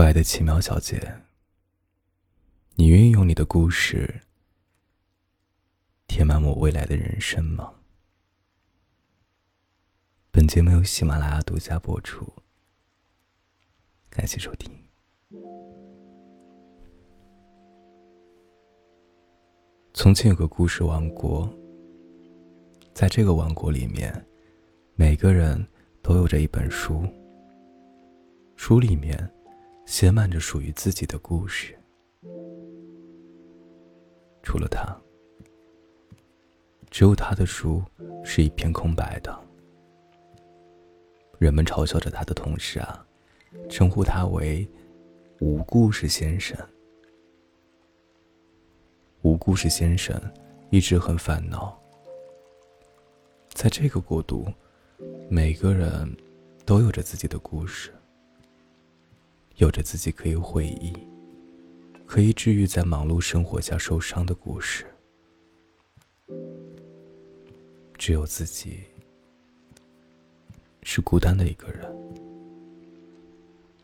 可爱的奇妙小姐，你愿意用你的故事填满我未来的人生吗？本节目由喜马拉雅独家播出，感谢收听。从前有个故事王国，在这个王国里面，每个人都有着一本书，书里面。写满着属于自己的故事。除了他，只有他的书是一片空白的。人们嘲笑着他的同时啊，称呼他为“无故事先生”。无故事先生一直很烦恼。在这个国度，每个人都有着自己的故事。有着自己可以回忆、可以治愈在忙碌生活下受伤的故事，只有自己是孤单的一个人，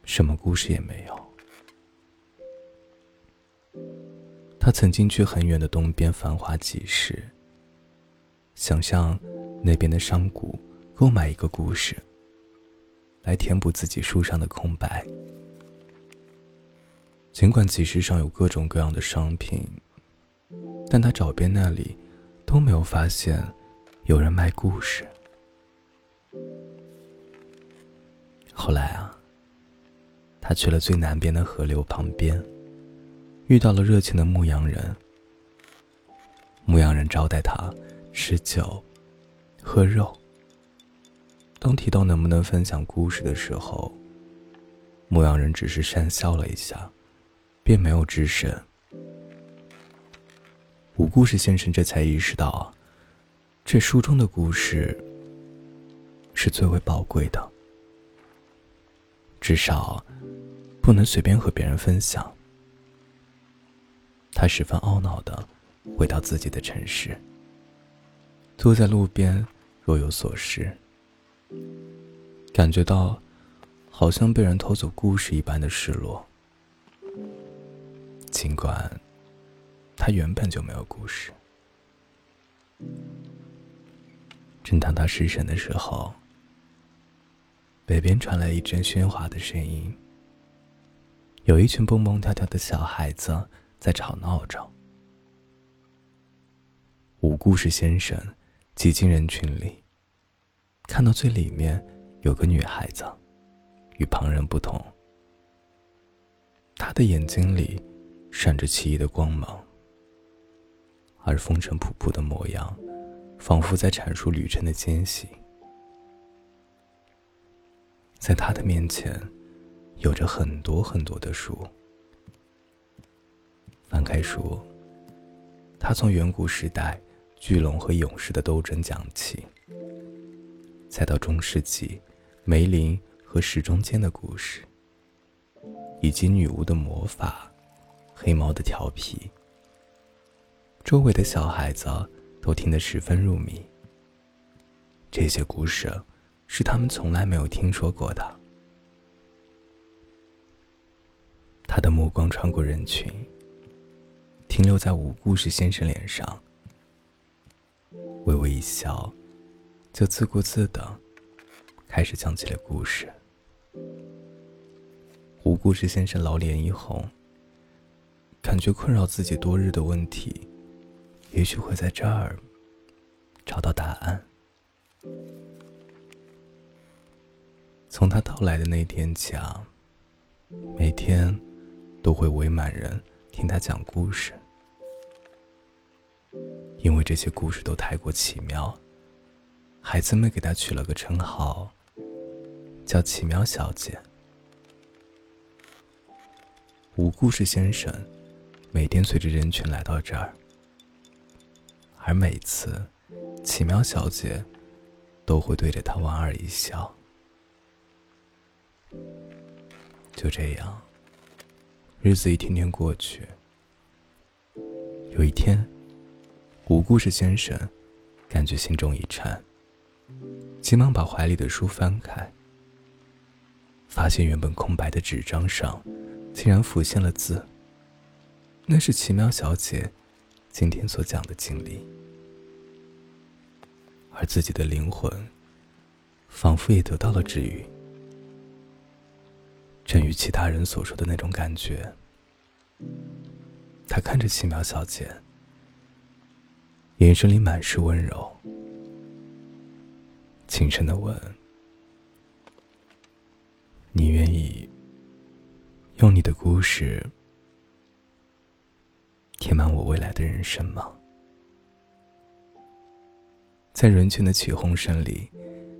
什么故事也没有。他曾经去很远的东边繁华集市，想向那边的商贾购买一个故事，来填补自己书上的空白。尽管集市上有各种各样的商品，但他找遍那里，都没有发现有人卖故事。后来啊，他去了最南边的河流旁边，遇到了热情的牧羊人。牧羊人招待他吃酒、喝肉。当提到能不能分享故事的时候，牧羊人只是讪笑了一下。便没有吱声。无故事先生这才意识到，这书中的故事是最为宝贵的，至少不能随便和别人分享。他十分懊恼的回到自己的城市，坐在路边若有所思，感觉到好像被人偷走故事一般的失落。尽管他原本就没有故事，正当他失神的时候，北边传来一阵喧哗的声音。有一群蹦蹦跳跳的小孩子在吵闹着。无故事先生挤进人群里，看到最里面有个女孩子，与旁人不同，她的眼睛里。闪着奇异的光芒，而风尘仆仆的模样，仿佛在阐述旅程的艰辛。在他的面前，有着很多很多的书。翻开书，他从远古时代巨龙和勇士的斗争讲起，再到中世纪梅林和时钟间的故事，以及女巫的魔法。黑猫的调皮，周围的小孩子都听得十分入迷。这些故事是他们从来没有听说过的。他的目光穿过人群，停留在无故事先生脸上，微微一笑，就自顾自的开始讲起了故事。无故事先生老脸一红。感觉困扰自己多日的问题，也许会在这儿找到答案。从他到来的那天起，啊，每天都会围满人听他讲故事，因为这些故事都太过奇妙，孩子们给他取了个称号，叫“奇妙小姐”。无故事先生。每天随着人群来到这儿，而每次，奇妙小姐都会对着他莞尔一笑。就这样，日子一天天过去。有一天，无故事先生感觉心中一颤，急忙把怀里的书翻开，发现原本空白的纸张上，竟然浮现了字。那是奇妙小姐今天所讲的经历，而自己的灵魂仿佛也得到了治愈。正与其他人所说的那种感觉。他看着奇妙小姐，眼神里满是温柔，轻声的问。你愿意用你的故事填满我未来的人生吗？在人群的起哄声里，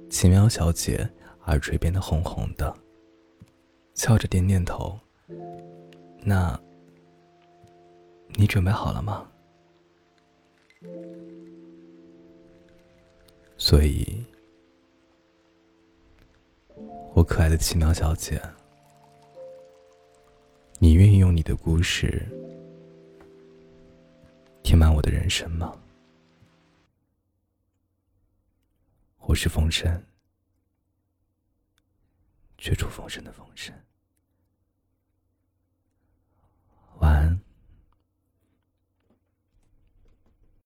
奇妙小姐耳垂变得红红的，笑着点点头。那，你准备好了吗？所以。我可爱的奇妙小姐，你愿意用你的故事填满我的人生吗？我是风声，却出风声的风声。